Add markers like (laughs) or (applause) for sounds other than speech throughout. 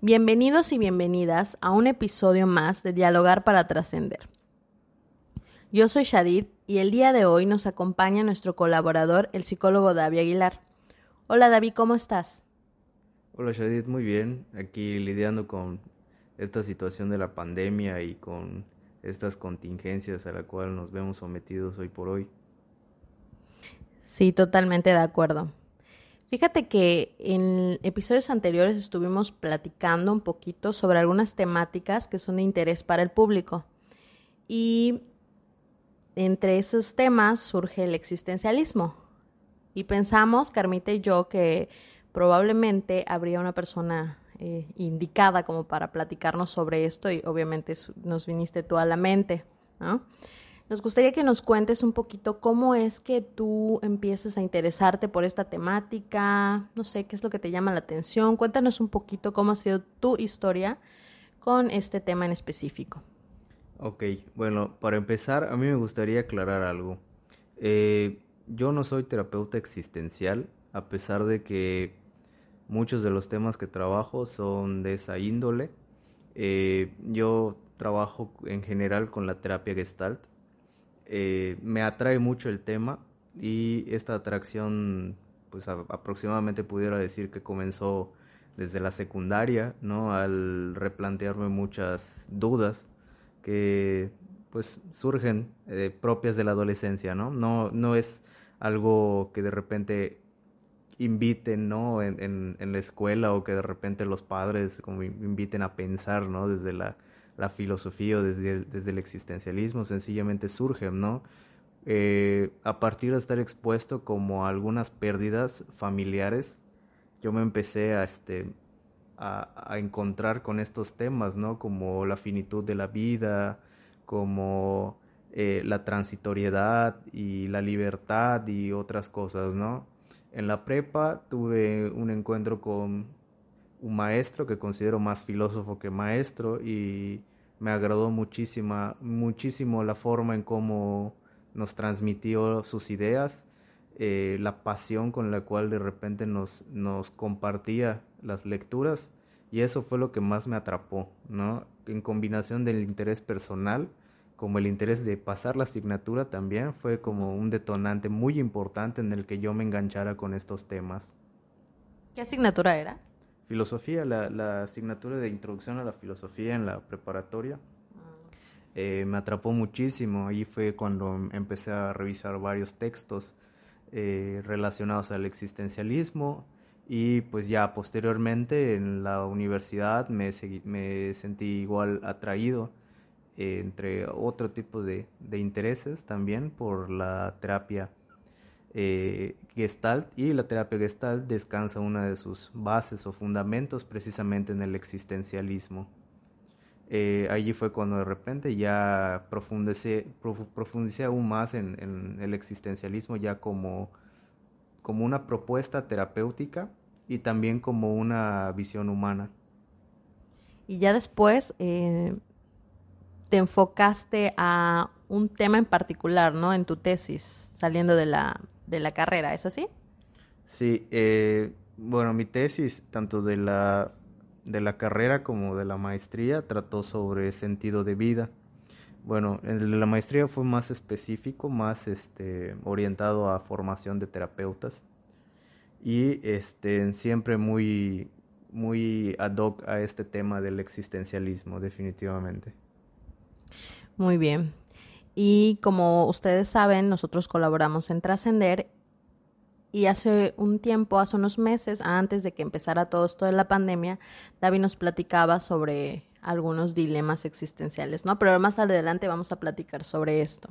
Bienvenidos y bienvenidas a un episodio más de Dialogar para Trascender. Yo soy Shadid y el día de hoy nos acompaña nuestro colaborador, el psicólogo David Aguilar. Hola David, ¿cómo estás? Hola Shadid, muy bien. Aquí lidiando con esta situación de la pandemia y con estas contingencias a la cual nos vemos sometidos hoy por hoy. Sí, totalmente de acuerdo. Fíjate que en episodios anteriores estuvimos platicando un poquito sobre algunas temáticas que son de interés para el público. Y entre esos temas surge el existencialismo. Y pensamos, Carmita y yo, que probablemente habría una persona eh, indicada como para platicarnos sobre esto y obviamente nos viniste tú a la mente, ¿no? Nos gustaría que nos cuentes un poquito cómo es que tú empiezas a interesarte por esta temática, no sé, qué es lo que te llama la atención. Cuéntanos un poquito cómo ha sido tu historia con este tema en específico. Ok, bueno, para empezar, a mí me gustaría aclarar algo. Eh, yo no soy terapeuta existencial, a pesar de que muchos de los temas que trabajo son de esa índole. Eh, yo trabajo en general con la terapia gestalt, eh, me atrae mucho el tema y esta atracción, pues aproximadamente pudiera decir que comenzó desde la secundaria, ¿no? Al replantearme muchas dudas que pues surgen eh, propias de la adolescencia, ¿no? No, no es algo que de repente inviten, ¿no? En, en, la escuela o que de repente los padres como inviten a pensar, ¿no? Desde la la filosofía o desde el, desde el existencialismo sencillamente surge, ¿no? Eh, a partir de estar expuesto como a algunas pérdidas familiares, yo me empecé a, este, a, encontrar con estos temas, ¿no? Como la finitud de la vida, como eh, la transitoriedad y la libertad y otras cosas, ¿no? En la prepa tuve un encuentro con un maestro que considero más filósofo que maestro y me agradó muchísima, muchísimo la forma en cómo nos transmitió sus ideas, eh, la pasión con la cual de repente nos, nos compartía las lecturas y eso fue lo que más me atrapó, ¿no? En combinación del interés personal como el interés de pasar la asignatura también fue como un detonante muy importante en el que yo me enganchara con estos temas. ¿Qué asignatura era? Filosofía, la, la, asignatura de introducción a la filosofía en la preparatoria. Ah. Eh, me atrapó muchísimo. Ahí fue cuando empecé a revisar varios textos eh, relacionados al existencialismo y pues ya posteriormente en la universidad me, me sentí igual atraído eh, entre otro tipo de, de intereses también por la terapia eh, Gestalt y la terapia Gestalt descansa una de sus bases o fundamentos precisamente en el existencialismo. Eh, allí fue cuando de repente ya profundicé, profundicé aún más en, el existencialismo ya como, como una propuesta terapéutica y también como una visión humana. Y ya después eh, te enfocaste a un tema en particular, ¿no? En tu tesis, saliendo de la, de la carrera, ¿es así? Sí, eh, bueno, mi tesis, tanto de la, de la carrera como de la maestría, trató sobre sentido de vida. Bueno, de la maestría fue más específico, más este, orientado a formación de terapeutas y este, siempre muy, muy ad hoc a este tema del existencialismo, definitivamente. Muy bien. Y como ustedes saben, nosotros colaboramos en Trascender y hace un tiempo, hace unos meses, antes de que empezara todo esto de la pandemia, David nos platicaba sobre algunos dilemas existenciales, ¿no? Pero más adelante vamos a platicar sobre esto.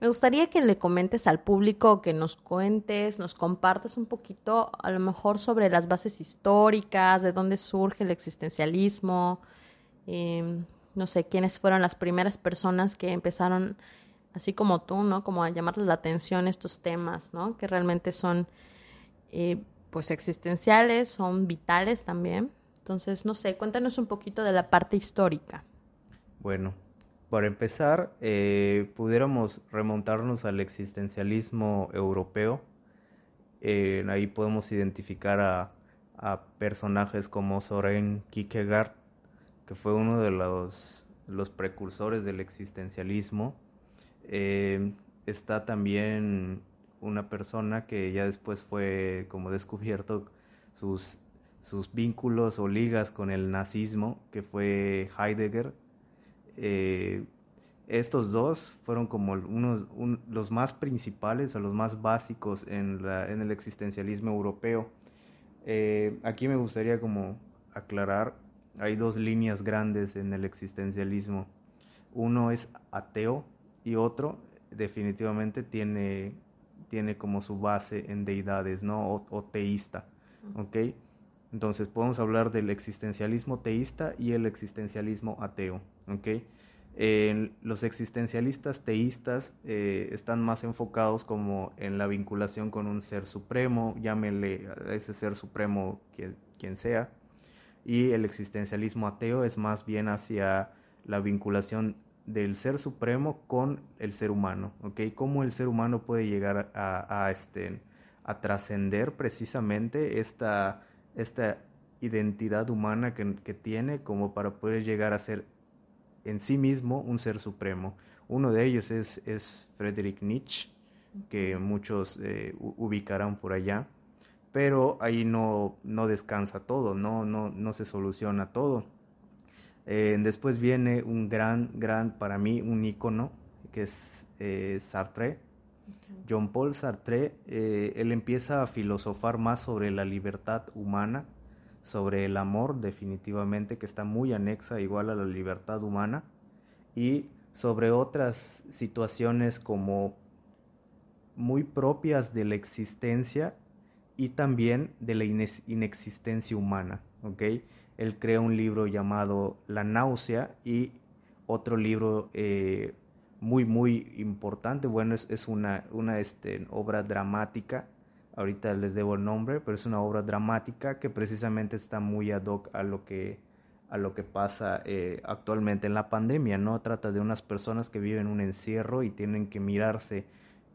Me gustaría que le comentes al público, que nos cuentes, nos compartas un poquito, a lo mejor sobre las bases históricas, de dónde surge el existencialismo, eh, no sé, quiénes fueron las primeras personas que empezaron, así como tú, ¿no? Como a llamarles la atención estos temas, ¿no? Que realmente son, eh, pues, existenciales, son vitales también. Entonces, no sé, cuéntanos un poquito de la parte histórica. Bueno, para empezar, eh, pudiéramos remontarnos al existencialismo europeo. Eh, ahí podemos identificar a, personajes como Soren Kierkegaard, que fue uno de los, los precursores del existencialismo. Eh, está también una persona que ya después fue como descubierto sus, sus vínculos o ligas con el nazismo, que fue Heidegger. Eh, estos dos fueron como unos, los más principales o los más básicos en, la, en el existencialismo europeo. Eh, aquí me gustaría como aclarar, hay dos líneas grandes en el existencialismo. Uno es ateo y otro definitivamente tiene, tiene como su base en deidades, ¿no? O, teísta, ¿ok? Entonces podemos hablar del existencialismo teísta y el existencialismo ateo, ¿ok? los existencialistas teístas eh, están más enfocados como en la vinculación con un ser supremo, llámele a ese ser supremo quien, quien sea, y el existencialismo ateo es más bien hacia la vinculación del ser supremo con el ser humano, ¿ok? Cómo el ser humano puede llegar a, a este, a trascender precisamente esta, esta identidad humana que, que, tiene como para poder llegar a ser en sí mismo un ser supremo. Uno de ellos es, es Friedrich Nietzsche, que muchos eh, ubicarán por allá, pero ahí no, no descansa todo, no, no, no se soluciona todo. Eh, después viene un gran, gran, para mí, un icono, que es eh, Sartre. John Paul Sartre, él empieza a filosofar más sobre la libertad humana sobre el amor definitivamente que está muy anexa igual a la libertad humana y sobre otras situaciones como muy propias de la existencia y también de la inexistencia humana, ¿ok? Él crea un libro llamado La náusea y otro libro eh, muy, muy importante, bueno, es, es una, una este, obra dramática ahorita les debo el nombre, pero es una obra dramática que precisamente está muy ad hoc a lo que, a lo que pasa eh, actualmente en la pandemia, ¿no? Trata de unas personas que viven un encierro y tienen que mirarse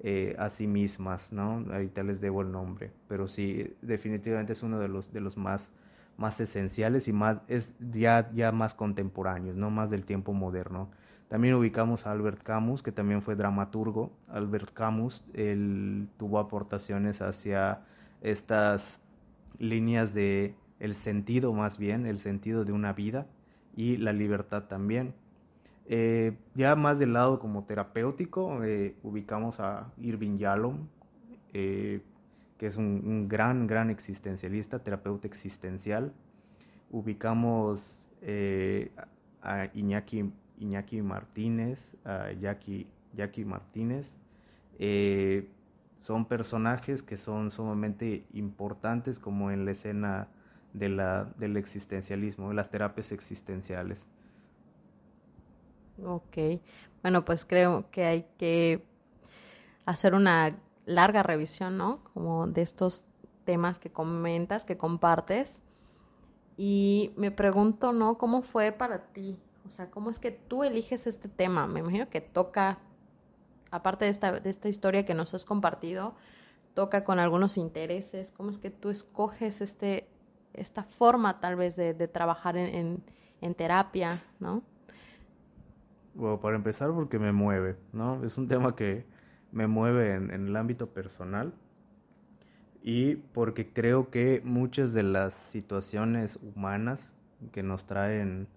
eh, a sí mismas, ¿no? Ahorita les debo el nombre, pero sí, definitivamente es uno de los, de los más, más esenciales y más, es ya, ya más contemporáneos, ¿no? Más del tiempo moderno. También ubicamos a Albert Camus, que también fue dramaturgo. Albert Camus, él tuvo aportaciones hacia estas líneas de el sentido más bien, el sentido de una vida y la libertad también. Eh, ya más del lado como terapéutico, eh, ubicamos a Irving Yalom, eh, que es un, gran, gran existencialista, terapeuta existencial. Ubicamos a Iñaki Iñaki Martínez, Jackie, Jackie Martínez. Son personajes que son sumamente importantes como en la escena de la, del existencialismo, de las terapias existenciales. Ok, bueno, pues creo que hay que hacer una larga revisión, ¿no? Como de estos temas que comentas, que compartes. Y me pregunto, ¿no? ¿Cómo fue para ti o sea, ¿cómo es que tú eliges este tema? Me imagino que toca, aparte de esta, de esta historia que nos has compartido, toca con algunos intereses. ¿Cómo es que tú escoges este, esta forma tal vez de, trabajar en, en, terapia, no? Bueno, para empezar porque me mueve, ¿no? Es un tema que me mueve en, en el ámbito personal y porque creo que muchas de las situaciones humanas que nos traen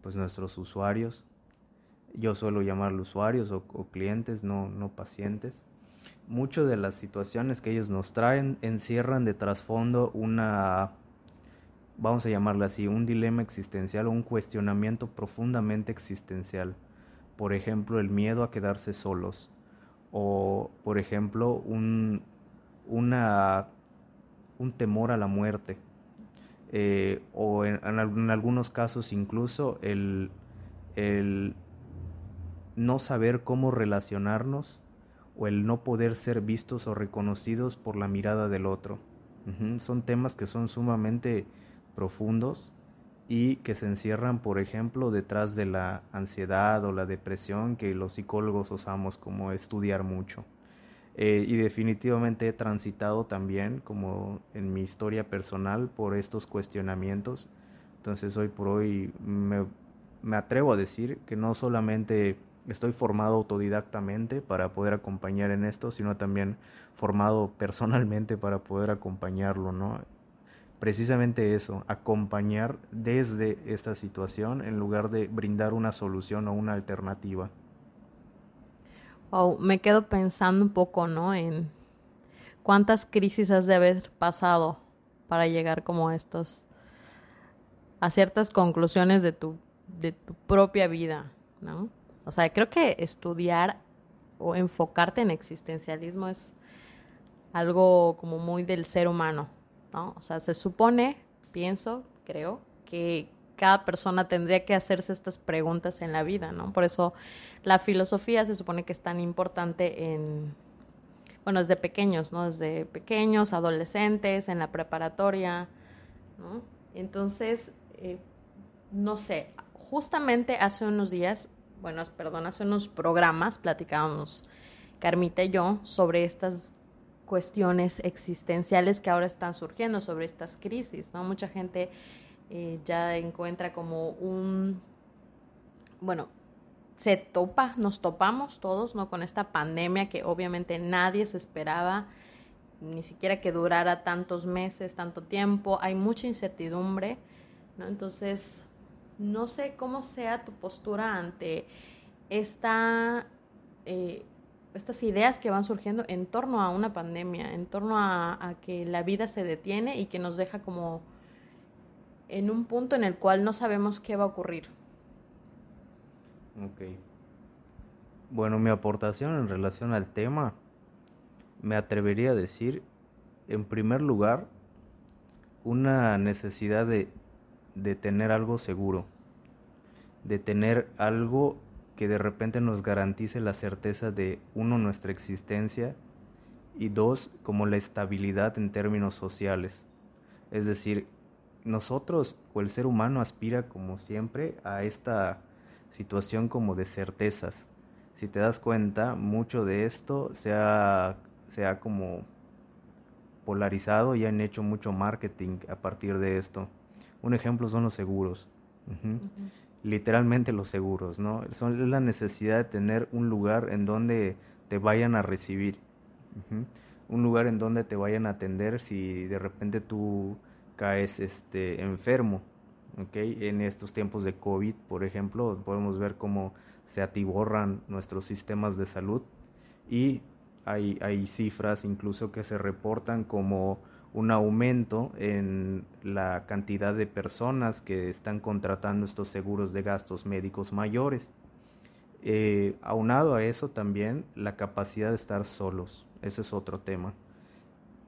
pues nuestros usuarios, yo suelo llamarlos usuarios o, clientes, no, no pacientes, muchas de las situaciones que ellos nos traen encierran de trasfondo una, vamos a llamarle así, un dilema existencial o un cuestionamiento profundamente existencial. Por ejemplo, el miedo a quedarse solos. O, por ejemplo, un, una, un temor a la muerte eh, o en, algunos casos incluso el, el no saber cómo relacionarnos o el no poder ser vistos o reconocidos por la mirada del otro. Son temas que son sumamente profundos y que se encierran, por ejemplo, detrás de la ansiedad o la depresión que los psicólogos osamos como estudiar mucho. Eh, y definitivamente he transitado también, como en mi historia personal, por estos cuestionamientos. Entonces hoy por hoy me, me atrevo a decir que no solamente estoy formado autodidactamente para poder acompañar en esto, sino también formado personalmente para poder acompañarlo, ¿no? Precisamente eso, acompañar desde esta situación en lugar de brindar una solución o una alternativa. Oh, me quedo pensando un poco, ¿no? En cuántas crisis has de haber pasado para llegar como estos, a ciertas conclusiones de tu, de tu propia vida, ¿no? O sea, creo que estudiar o enfocarte en existencialismo es algo como muy del ser humano, ¿no? O sea, se supone, pienso, creo, que cada persona tendría que hacerse estas preguntas en la vida, ¿no? Por eso la filosofía se supone que es tan importante en, bueno, desde pequeños, ¿no? Desde pequeños, adolescentes, en la preparatoria, ¿no? Entonces, eh, no sé, justamente hace unos días, bueno, perdón, hace unos programas platicábamos Carmita y yo sobre estas cuestiones existenciales que ahora están surgiendo, sobre estas crisis, ¿no? Mucha gente eh, ya encuentra como un, bueno, se topa, nos topamos todos, ¿no? Con esta pandemia que obviamente nadie se esperaba, ni siquiera que durara tantos meses, tanto tiempo, hay mucha incertidumbre, ¿no? Entonces, no sé cómo sea tu postura ante esta, eh, estas ideas que van surgiendo en torno a una pandemia, en torno a que la vida se detiene y que nos deja como en un punto en el cual no sabemos qué va a ocurrir. Ok. Bueno, mi aportación en relación al tema, me atrevería a decir, en primer lugar, una necesidad de, de tener algo seguro, de tener algo que de repente nos garantice la certeza de, uno, nuestra existencia, y dos, como la estabilidad en términos sociales. Es decir, nosotros o el ser humano aspira como siempre a esta situación como de certezas. Si te das cuenta, mucho de esto se ha, como polarizado y han hecho mucho marketing a partir de esto. Un ejemplo son los seguros. Literalmente los seguros, ¿no? Son la necesidad de tener un lugar en donde te vayan a recibir. Un lugar en donde te vayan a atender si de repente tú caes este, enfermo. ¿okay? En estos tiempos de COVID, por ejemplo, podemos ver cómo se atiborran nuestros sistemas de salud y hay, hay cifras incluso que se reportan como un aumento en la cantidad de personas que están contratando estos seguros de gastos médicos mayores. Eh, aunado a eso también la capacidad de estar solos, ese es otro tema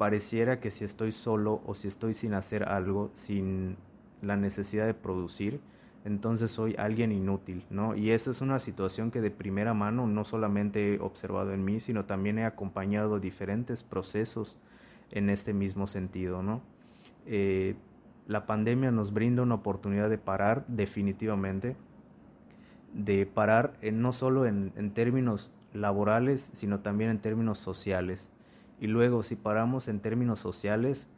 pareciera que si estoy solo o si estoy sin hacer algo, sin la necesidad de producir, entonces soy alguien inútil, ¿no? Y eso es una situación que de primera mano no solamente he observado en mí, sino también he acompañado diferentes procesos en este mismo sentido, ¿no? Eh, la pandemia nos brinda una oportunidad de parar definitivamente, de parar no solo en, en términos laborales, sino también en términos sociales. Y luego, si paramos en términos sociales,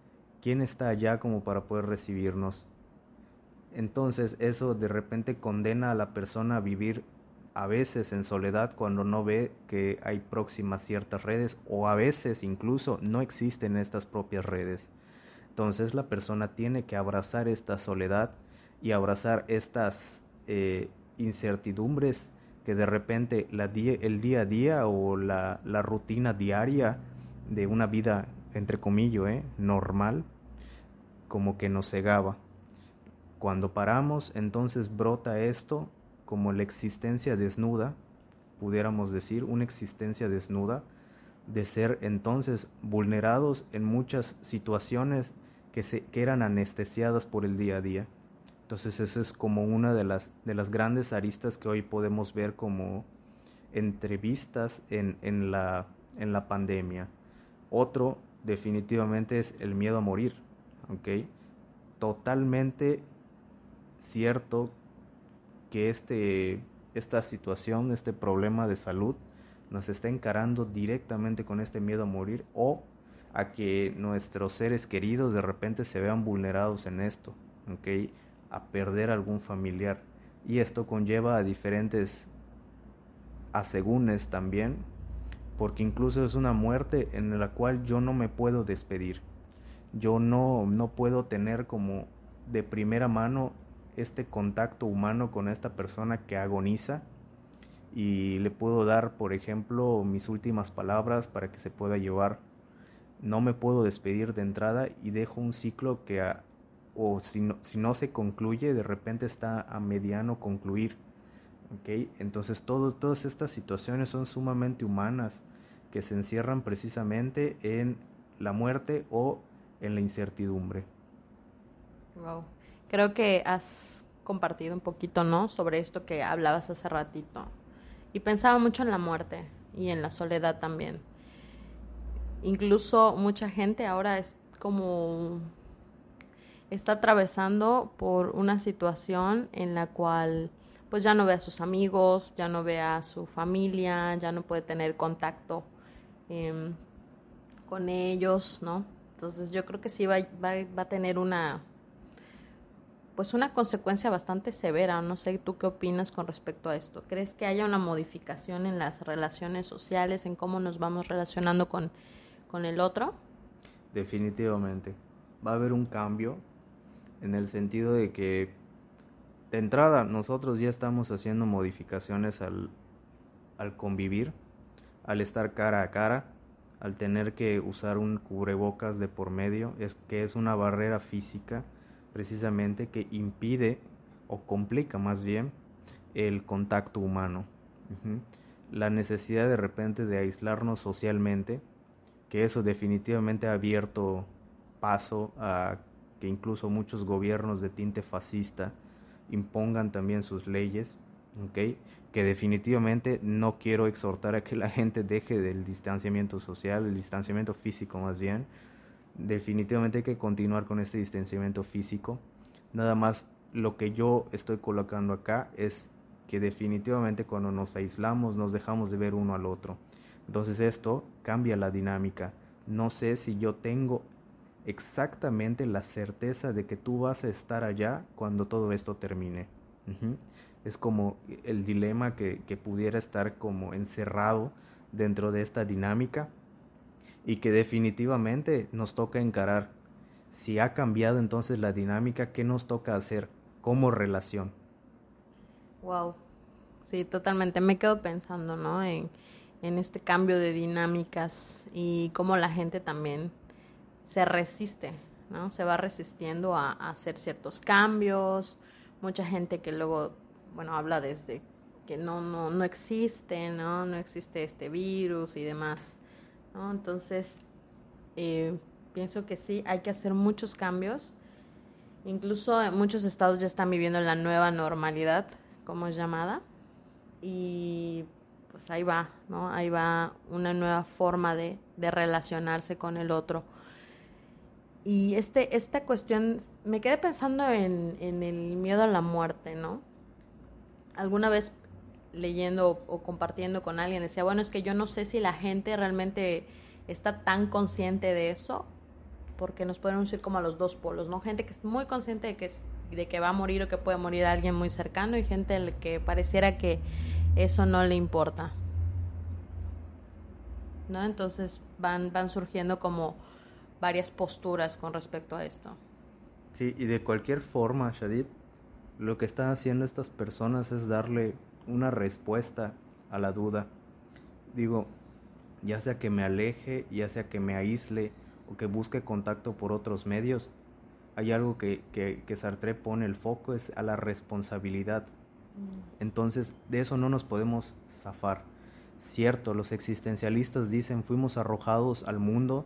¿quién está allá como para poder recibirnos? Entonces eso de repente condena a la persona a vivir a veces en soledad cuando no ve que hay próximas ciertas redes o a veces incluso no existen estas propias redes. Entonces la persona tiene que abrazar esta soledad y abrazar estas eh, incertidumbres que de repente el día a día o la, la rutina diaria de una vida, entre comillas, ¿eh? normal, como que nos cegaba. Cuando paramos, entonces brota esto como la existencia desnuda, pudiéramos decir, una existencia desnuda, de ser entonces vulnerados en muchas situaciones que, se, que eran anestesiadas por el día a día. Entonces esa es como una de las, de las grandes aristas que hoy podemos ver como entrevistas en, en, la, en la pandemia. Otro definitivamente es el miedo a morir, ¿ok? Totalmente cierto que este, esta situación, este problema de salud, nos está encarando directamente con este miedo a morir o a que nuestros seres queridos de repente se vean vulnerados en esto. A perder algún familiar. Y esto conlleva a diferentes asegúnes también, porque incluso es una muerte en la cual yo no me puedo despedir. Yo no, no puedo tener como de primera mano este contacto humano con esta persona que agoniza y le puedo dar, por ejemplo, mis últimas palabras para que se pueda llevar. No me puedo despedir de entrada y dejo un ciclo que, o si no, si no se concluye, de repente está a mediano concluir. ¿okay? Entonces todas estas situaciones son sumamente humanas que se encierran precisamente en la muerte o en la incertidumbre. Wow. Creo que has compartido un poquito, ¿no? Sobre esto que hablabas hace ratito. Y pensaba mucho en la muerte y en la soledad también. Incluso mucha gente ahora es como está atravesando por una situación en la cual pues ya no ve a sus amigos, ya no ve a su familia, ya no puede tener contacto em, con ellos, ¿no? Entonces yo creo que sí va, a tener una pues una consecuencia bastante severa. No sé tú qué opinas con respecto a esto. ¿Crees que haya una modificación en las relaciones sociales, en cómo nos vamos relacionando con, con el otro? Definitivamente. Va a haber un cambio en el sentido de que de entrada nosotros ya estamos haciendo modificaciones al, al convivir, al estar cara a cara, al tener que usar un cubrebocas de por medio, es que es una barrera física precisamente que impide o complica más bien el contacto humano. La necesidad de repente de aislarnos socialmente, que eso definitivamente ha abierto paso a que incluso muchos gobiernos de tinte fascista impongan también sus leyes, que definitivamente no quiero exhortar a que la gente deje del distanciamiento social, el distanciamiento físico más bien, definitivamente hay que continuar con este distanciamiento físico. Nada más lo que yo estoy colocando acá es que definitivamente cuando nos aislamos nos dejamos de ver uno al otro. Entonces esto cambia la dinámica. No sé si yo tengo exactamente la certeza de que tú vas a estar allá cuando todo esto termine. Es como el dilema que, que pudiera estar como encerrado dentro de esta dinámica y que definitivamente nos toca encarar. Si ha cambiado entonces la dinámica, ¿qué nos toca hacer como relación? Wow, sí, totalmente. Me quedo pensando, ¿no? En, en este cambio de dinámicas y cómo la gente también se resiste, ¿no? Se va resistiendo a, a hacer ciertos cambios. Mucha gente que luego, bueno, habla desde que no, no, no existe, ¿no? No existe este virus y demás. Entonces, eh, pienso que sí, hay que hacer muchos cambios. Incluso muchos estados ya están viviendo la nueva normalidad, como es llamada, y pues ahí va, ¿no? Ahí va una nueva forma de, de relacionarse con el otro. Y este, esta cuestión, me quedé pensando en, en el miedo a la muerte, ¿no? Alguna vez leyendo o compartiendo con alguien, decía, bueno, es que yo no sé si la gente realmente está tan consciente de eso, porque nos pueden ir como a los dos polos, ¿no? Gente que es muy consciente de que, de que va a morir o que puede morir alguien muy cercano y gente que pareciera que eso no le importa. ¿No? Entonces van, van surgiendo como varias posturas con respecto a esto. Sí, y de cualquier forma, Shadid, lo que están haciendo estas personas es darle una respuesta a la duda. Digo, ya sea que me aleje, ya sea que me aísle o que busque contacto por otros medios, hay algo que, que, Sartre pone el foco, es a la responsabilidad. Mm. Entonces, de eso no nos podemos zafar. Cierto, los existencialistas dicen fuimos arrojados al mundo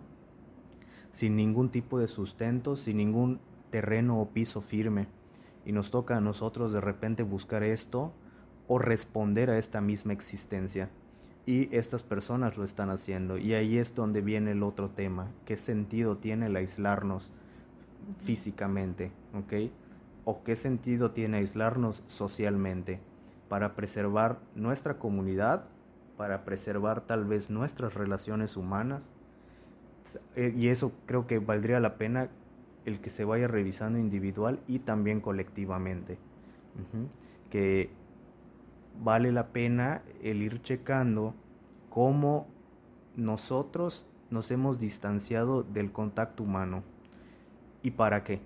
sin ningún tipo de sustento, sin ningún terreno o piso firme. Y nos toca a nosotros de repente buscar esto o responder a esta misma existencia. Y estas personas lo están haciendo. Y ahí es donde viene el otro tema. ¿Qué sentido tiene el aislarnos físicamente? ¿Ok? ¿O qué sentido tiene aislarnos socialmente? Para preservar nuestra comunidad para preservar tal vez nuestras relaciones humanas. Eh, y eso creo que valdría la pena el que se vaya revisando individual y también colectivamente. Que vale la pena el ir checando cómo nosotros nos hemos distanciado del contacto humano y para qué.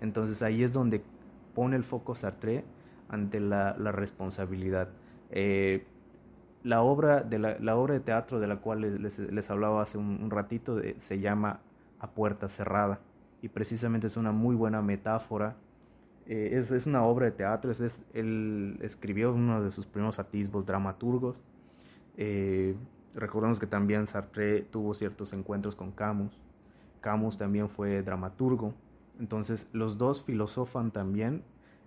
Entonces ahí es donde pone el foco Sartre ante la, responsabilidad. Eh, la, obra de la, obra de teatro de la cual les, hablaba hace un, ratito eh, se llama A Puerta Cerrada y precisamente es una muy buena metáfora. Eh, es, es, una obra de teatro, es, él escribió uno de sus primeros atisbos dramaturgos. recordemos que también Sartre tuvo ciertos encuentros con Camus. Camus también fue dramaturgo. Entonces los dos filosofan también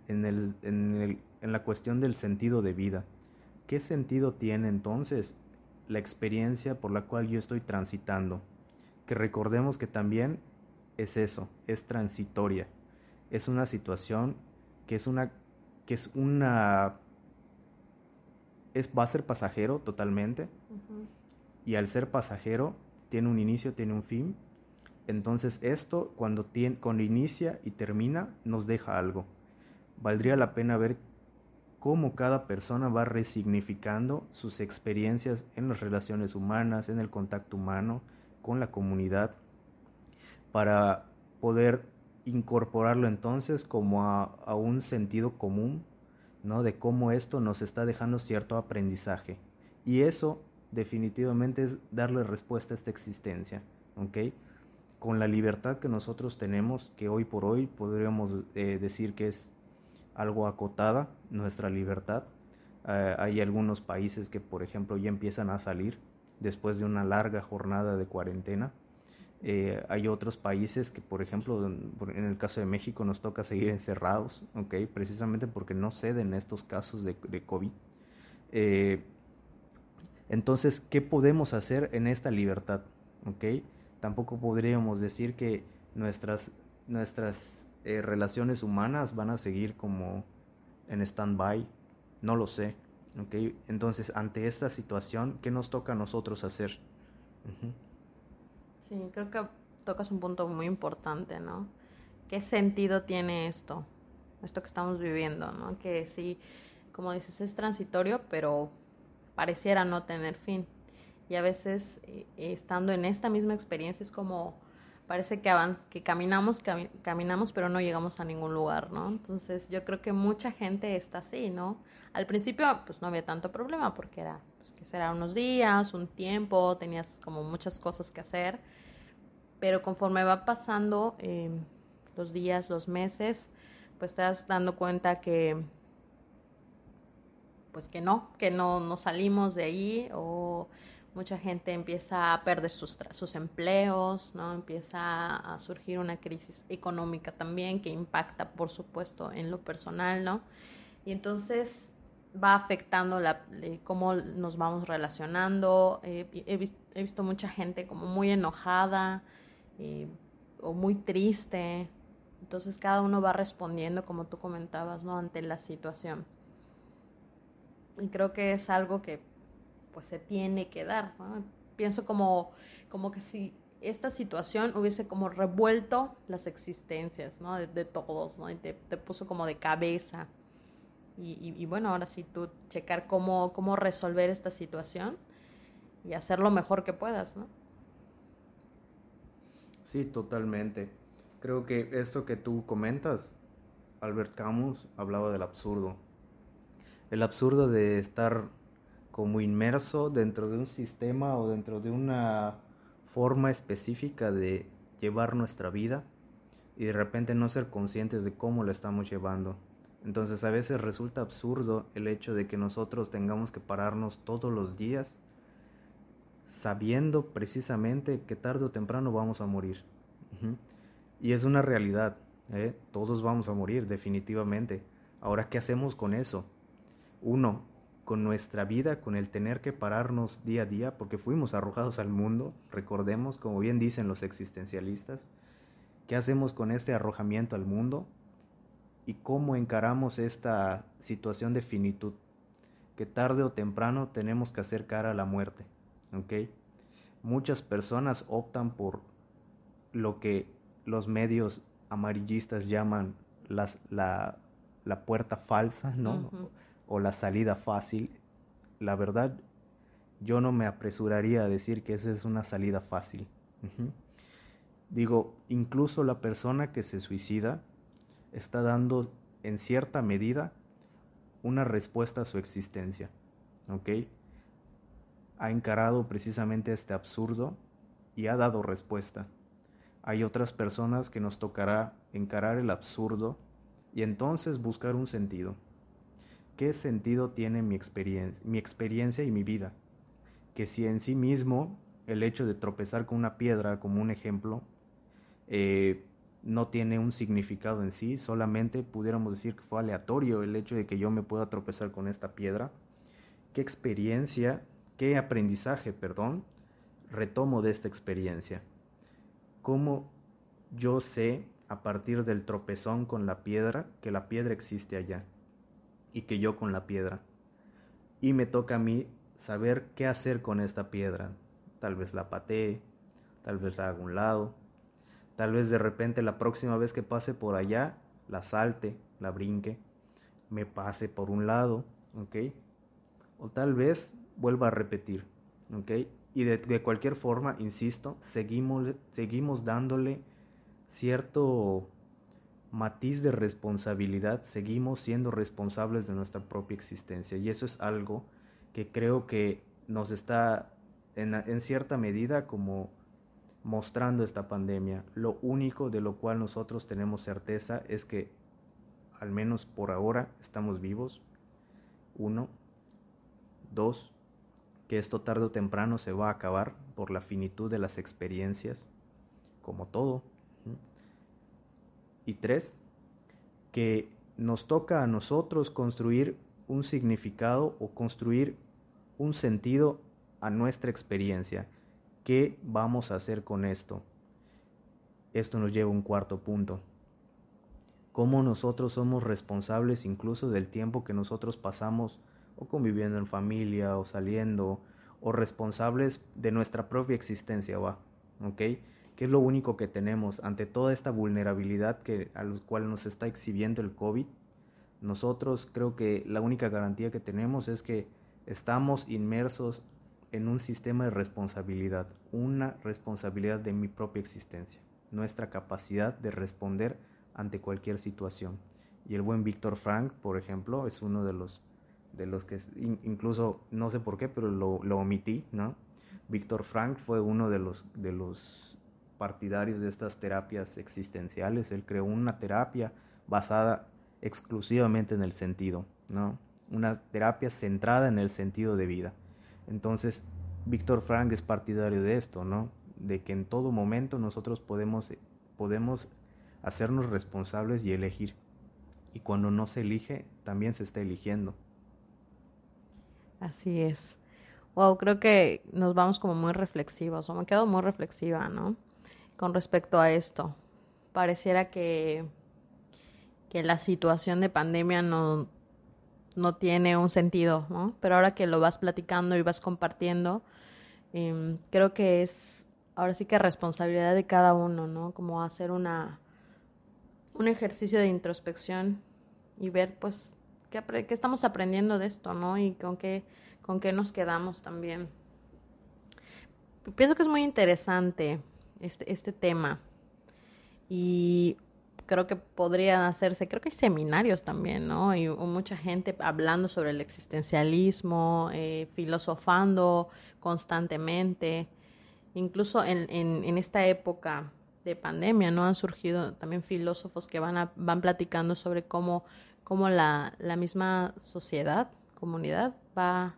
en, el, en, en la cuestión del sentido de vida. ¿Qué sentido tiene entonces la experiencia por la cual yo estoy transitando? Que recordemos que también es eso, es transitoria. Es una situación que es una que es una es va a ser pasajero totalmente. Y al ser pasajero tiene un inicio, tiene un fin. Entonces esto cuando tiene, cuando inicia y termina nos deja algo valdría la pena ver cómo cada persona va resignificando sus experiencias en las relaciones humanas, en el contacto humano, con la comunidad, para poder incorporarlo entonces como a, un sentido común, ¿no? De cómo esto nos está dejando cierto aprendizaje. Y eso definitivamente es darle respuesta a esta existencia, ¿ok? Con la libertad que nosotros tenemos, que hoy por hoy podríamos eh, decir que es algo acotada nuestra libertad. Eh, hay algunos países que, por ejemplo, ya empiezan a salir después de una larga jornada de cuarentena. Eh, hay otros países que, por ejemplo, en el caso de México nos toca seguir encerrados, ¿okay? precisamente porque no ceden estos casos de, COVID. Eh, entonces, ¿qué podemos hacer en esta libertad? ¿okay? Tampoco podríamos decir que nuestras, nuestras eh, relaciones humanas van a seguir como en stand-by, no lo sé. ¿okay? Entonces, ante esta situación, ¿qué nos toca a nosotros hacer? Sí, creo que tocas un punto muy importante, ¿no? ¿Qué sentido tiene esto? Esto que estamos viviendo, ¿no? Que sí, como dices, es transitorio, pero pareciera no tener fin. Y a veces, eh, estando en esta misma experiencia, es como parece que, que caminamos, caminamos, pero no llegamos a ningún lugar, ¿no? Entonces yo creo que mucha gente está así, ¿no? Al principio pues no había tanto problema porque era, pues que será unos días, un tiempo, tenías como muchas cosas que hacer, pero conforme va pasando em, los días, los meses, pues te das dando cuenta que pues que no, que no, no salimos de ahí o mucha gente empieza a perder sus, sus empleos, ¿no? Empieza a surgir una crisis económica también que impacta, por supuesto, en lo personal, ¿no? Y entonces va afectando la, cómo nos vamos relacionando. he, visto, mucha gente como muy enojada eh, o muy triste. Entonces cada uno va respondiendo, como tú comentabas, ¿no? Ante la situación. Y creo que es algo que pues se tiene que dar. Pienso como, como que si esta situación hubiese como revuelto las existencias ¿no? de, todos ¿no? y te, puso como de cabeza. Y, bueno, ahora sí tú checar cómo, cómo resolver esta situación y hacer lo mejor que puedas. Sí, totalmente. Creo que esto que tú comentas, Albert Camus hablaba del absurdo. El absurdo de estar como inmerso dentro de un sistema o dentro de una forma específica de llevar nuestra vida y de repente no ser conscientes de cómo la estamos llevando. Entonces a veces resulta absurdo el hecho de que nosotros tengamos que pararnos todos los días sabiendo precisamente que tarde o temprano vamos a morir. Y es una realidad, ¿eh? todos vamos a morir definitivamente. Ahora, ¿qué hacemos con eso? Uno, con nuestra vida, con el tener que pararnos día a día, porque fuimos arrojados al mundo, recordemos, como bien dicen los existencialistas, ¿qué hacemos con este arrojamiento al mundo? ¿Y cómo encaramos esta situación de finitud? que tarde o temprano tenemos que hacer cara a la muerte, ¿ok? Muchas personas optan por lo que los medios amarillistas llaman las, la, la puerta falsa, ¿no? O la salida fácil. La verdad, yo no me apresuraría a decir que esa es una salida fácil. Digo, incluso la persona que se suicida está dando en cierta medida una respuesta a su existencia. ¿Ok? Ha encarado precisamente este absurdo y ha dado respuesta. Hay otras personas que nos tocará encarar el absurdo y entonces buscar un sentido. ¿Qué sentido tiene mi experiencia, y mi vida? Que si en sí mismo el hecho de tropezar con una piedra, como un ejemplo, eh, no tiene un significado en sí, solamente pudiéramos decir que fue aleatorio el hecho de que yo me pueda tropezar con esta piedra. ¿Qué experiencia, qué aprendizaje, perdón, retomo de esta experiencia? ¿Cómo yo sé a partir del tropezón con la piedra que la piedra existe allá y que yo con la piedra? Y me toca a mí saber qué hacer con esta piedra. Tal vez la patee, tal vez la haga un lado, Tal vez de repente la próxima vez que pase por allá, la salte, la brinque, me pase por un lado, ¿ok? O tal vez vuelva a repetir, ¿ok? Y de, cualquier forma, insisto, seguimos, seguimos dándole cierto matiz de responsabilidad, seguimos siendo responsables de nuestra propia existencia. Y eso es algo que creo que nos está en cierta medida como mostrando esta pandemia. Lo único de lo cual nosotros tenemos certeza es que, al menos por ahora, estamos vivos. Uno. Dos, que esto tarde o temprano se va a acabar por la finitud de las experiencias, como todo. Y tres, que nos toca a nosotros construir un significado o construir un sentido a nuestra experiencia ¿Qué vamos a hacer con esto? Esto nos lleva a un cuarto punto. ¿Cómo nosotros somos responsables incluso del tiempo que nosotros pasamos o conviviendo en familia o saliendo o responsables de nuestra propia existencia, va? ¿Ok? ¿Qué es lo único que tenemos ante toda esta vulnerabilidad que, a la cual nos está exhibiendo el COVID? Nosotros creo que la única garantía que tenemos es que estamos inmersos en un sistema de responsabilidad, una responsabilidad de mi propia existencia, nuestra capacidad de responder ante cualquier situación. Y el buen Víctor Frank, por ejemplo, es uno de los, de los que incluso, no sé por qué, pero lo, lo omití, ¿no? Víctor Frank fue uno de los, de los partidarios de estas terapias existenciales. Él creó una terapia basada exclusivamente en el sentido, ¿no? Una terapia centrada en el sentido de vida. Entonces, Víctor Frank es partidario de esto, ¿no? De que en todo momento nosotros podemos, podemos hacernos responsables y elegir. Y cuando no se elige, también se está eligiendo. Así es. Wow, creo que nos vamos como muy reflexivos, o me quedo muy reflexiva, ¿no? Con respecto a esto. Pareciera que, que la situación de pandemia no, no tiene un sentido, ¿no? Pero ahora que lo vas platicando y vas compartiendo, em, creo que es ahora sí que responsabilidad de cada uno, ¿no? Como hacer una un ejercicio de introspección y ver, pues, qué, estamos aprendiendo de esto, ¿no? Y con qué, con qué nos quedamos también. Pienso que es muy interesante este, este tema. Y creo que podrían hacerse, creo que hay seminarios también, ¿no? Y mucha gente hablando sobre el existencialismo, eh, filosofando constantemente. Incluso en, en, esta época de pandemia, ¿no? Han surgido también filósofos que van, van platicando sobre cómo, cómo la, la misma sociedad, comunidad, va,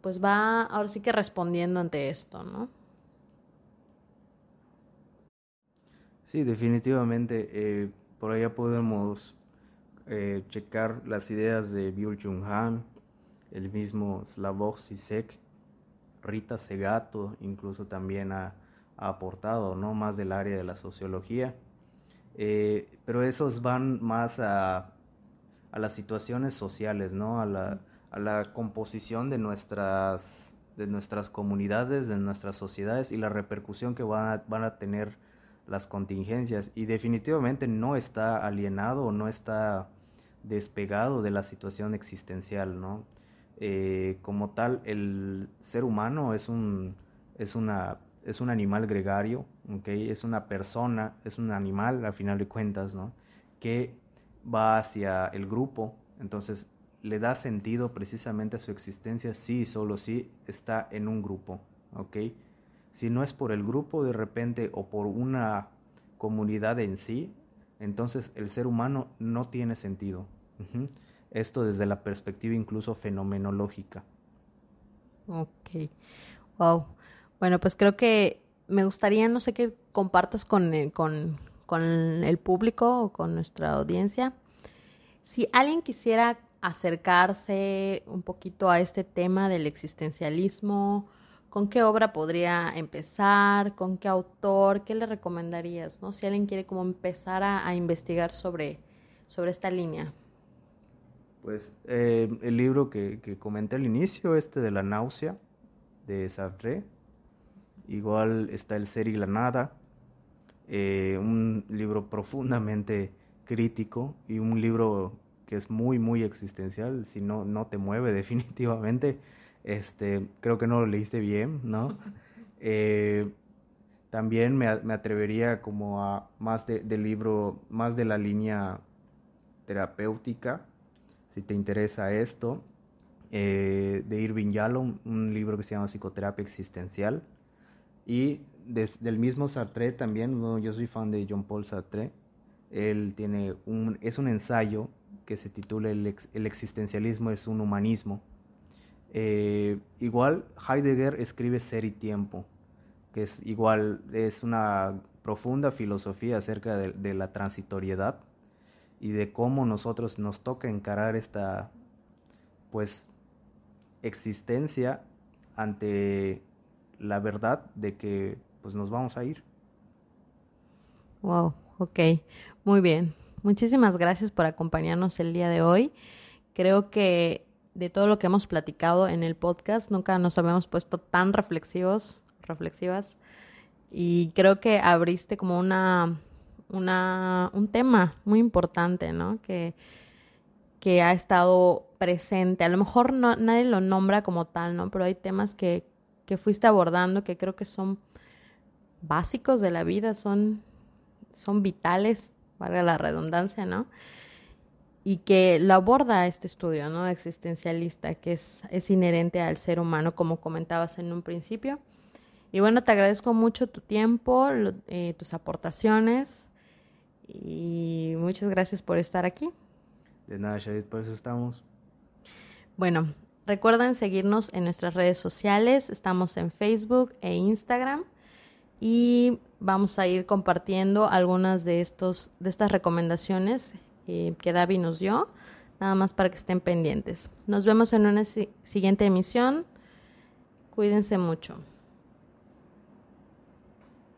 pues va ahora sí que respondiendo ante esto, ¿no? Sí, definitivamente. Eh, por allá podemos eh, checar las ideas de Byul Jung Han, el mismo Slavoj Zizek, Rita Segato, incluso también ha, aportado no más del área de la sociología. Eh, pero esos van más a, a las situaciones sociales, ¿no? A, la, a la composición de nuestras, de nuestras comunidades, de nuestras sociedades y la repercusión que van a, van a tener las contingencias. Y definitivamente no está alienado no está despegado de la situación existencial, ¿no? Eh, como tal, el ser humano es un, es una, es un animal gregario, ¿okay? es una persona, es un animal, a final de cuentas, ¿no? que va hacia el grupo, entonces le da sentido precisamente a su existencia si solo si está en un grupo, ¿ok? Si no es por el grupo de repente o por una comunidad en sí, entonces el ser humano no tiene sentido. Esto desde la perspectiva incluso fenomenológica. Ok. Wow. Bueno, pues creo que me gustaría, no sé, qué compartas con, el, con, con el público o con nuestra audiencia. Si alguien quisiera acercarse un poquito a este tema del existencialismo, ¿con qué obra podría empezar? ¿Con qué autor? ¿Qué le recomendarías? ¿no? Si alguien quiere como empezar a, a investigar sobre, sobre esta línea. Pues eh, el libro que, que, comenté al inicio, este de la náusea, de Sartre. Igual está El ser y la nada, eh, un libro profundamente crítico y un libro que es muy, muy existencial, si no, no te mueve (laughs) definitivamente. Este, creo que no lo leíste bien, ¿no? (laughs) Eh, también me, me, atrevería como a más de, del libro, más de la línea terapéutica, si te interesa esto, eh, de Irving Yalom, un libro que se llama Psicoterapia Existencial. Y del mismo Sartre también, yo soy fan de John Paul Sartre, él tiene un, es un ensayo que se titula El, el existencialismo es un humanismo. Eh, igual Heidegger escribe Ser y Tiempo, que es igual, es una profunda filosofía acerca de, de la transitoriedad y de cómo nosotros nos toca encarar esta pues existencia ante la verdad de que pues nos vamos a ir. Wow, ok, muy bien. Muchísimas gracias por acompañarnos el día de hoy. Creo que de todo lo que hemos platicado en el podcast, nunca nos habíamos puesto tan reflexivos, reflexivas, y creo que abriste como una una, un tema muy importante, ¿no? Que, que ha estado presente. A lo mejor no, nadie lo nombra como tal, ¿no? Pero hay temas que, que fuiste abordando que creo que son básicos de la vida, son, son vitales, valga la redundancia, ¿no? Y que lo aborda este estudio, ¿no? Existencialista, que es, es inherente al ser humano, como comentabas en un principio. Y bueno, te agradezco mucho tu tiempo, eh, tus aportaciones. Y muchas gracias por estar aquí. De nada, Shadid, por eso estamos. Bueno, recuerden seguirnos en nuestras redes sociales. Estamos en Facebook e Instagram. Y vamos a ir compartiendo algunas de, estos, de estas recomendaciones eh, que David nos dio, nada más para que estén pendientes. Nos vemos en una siguiente emisión. Cuídense mucho.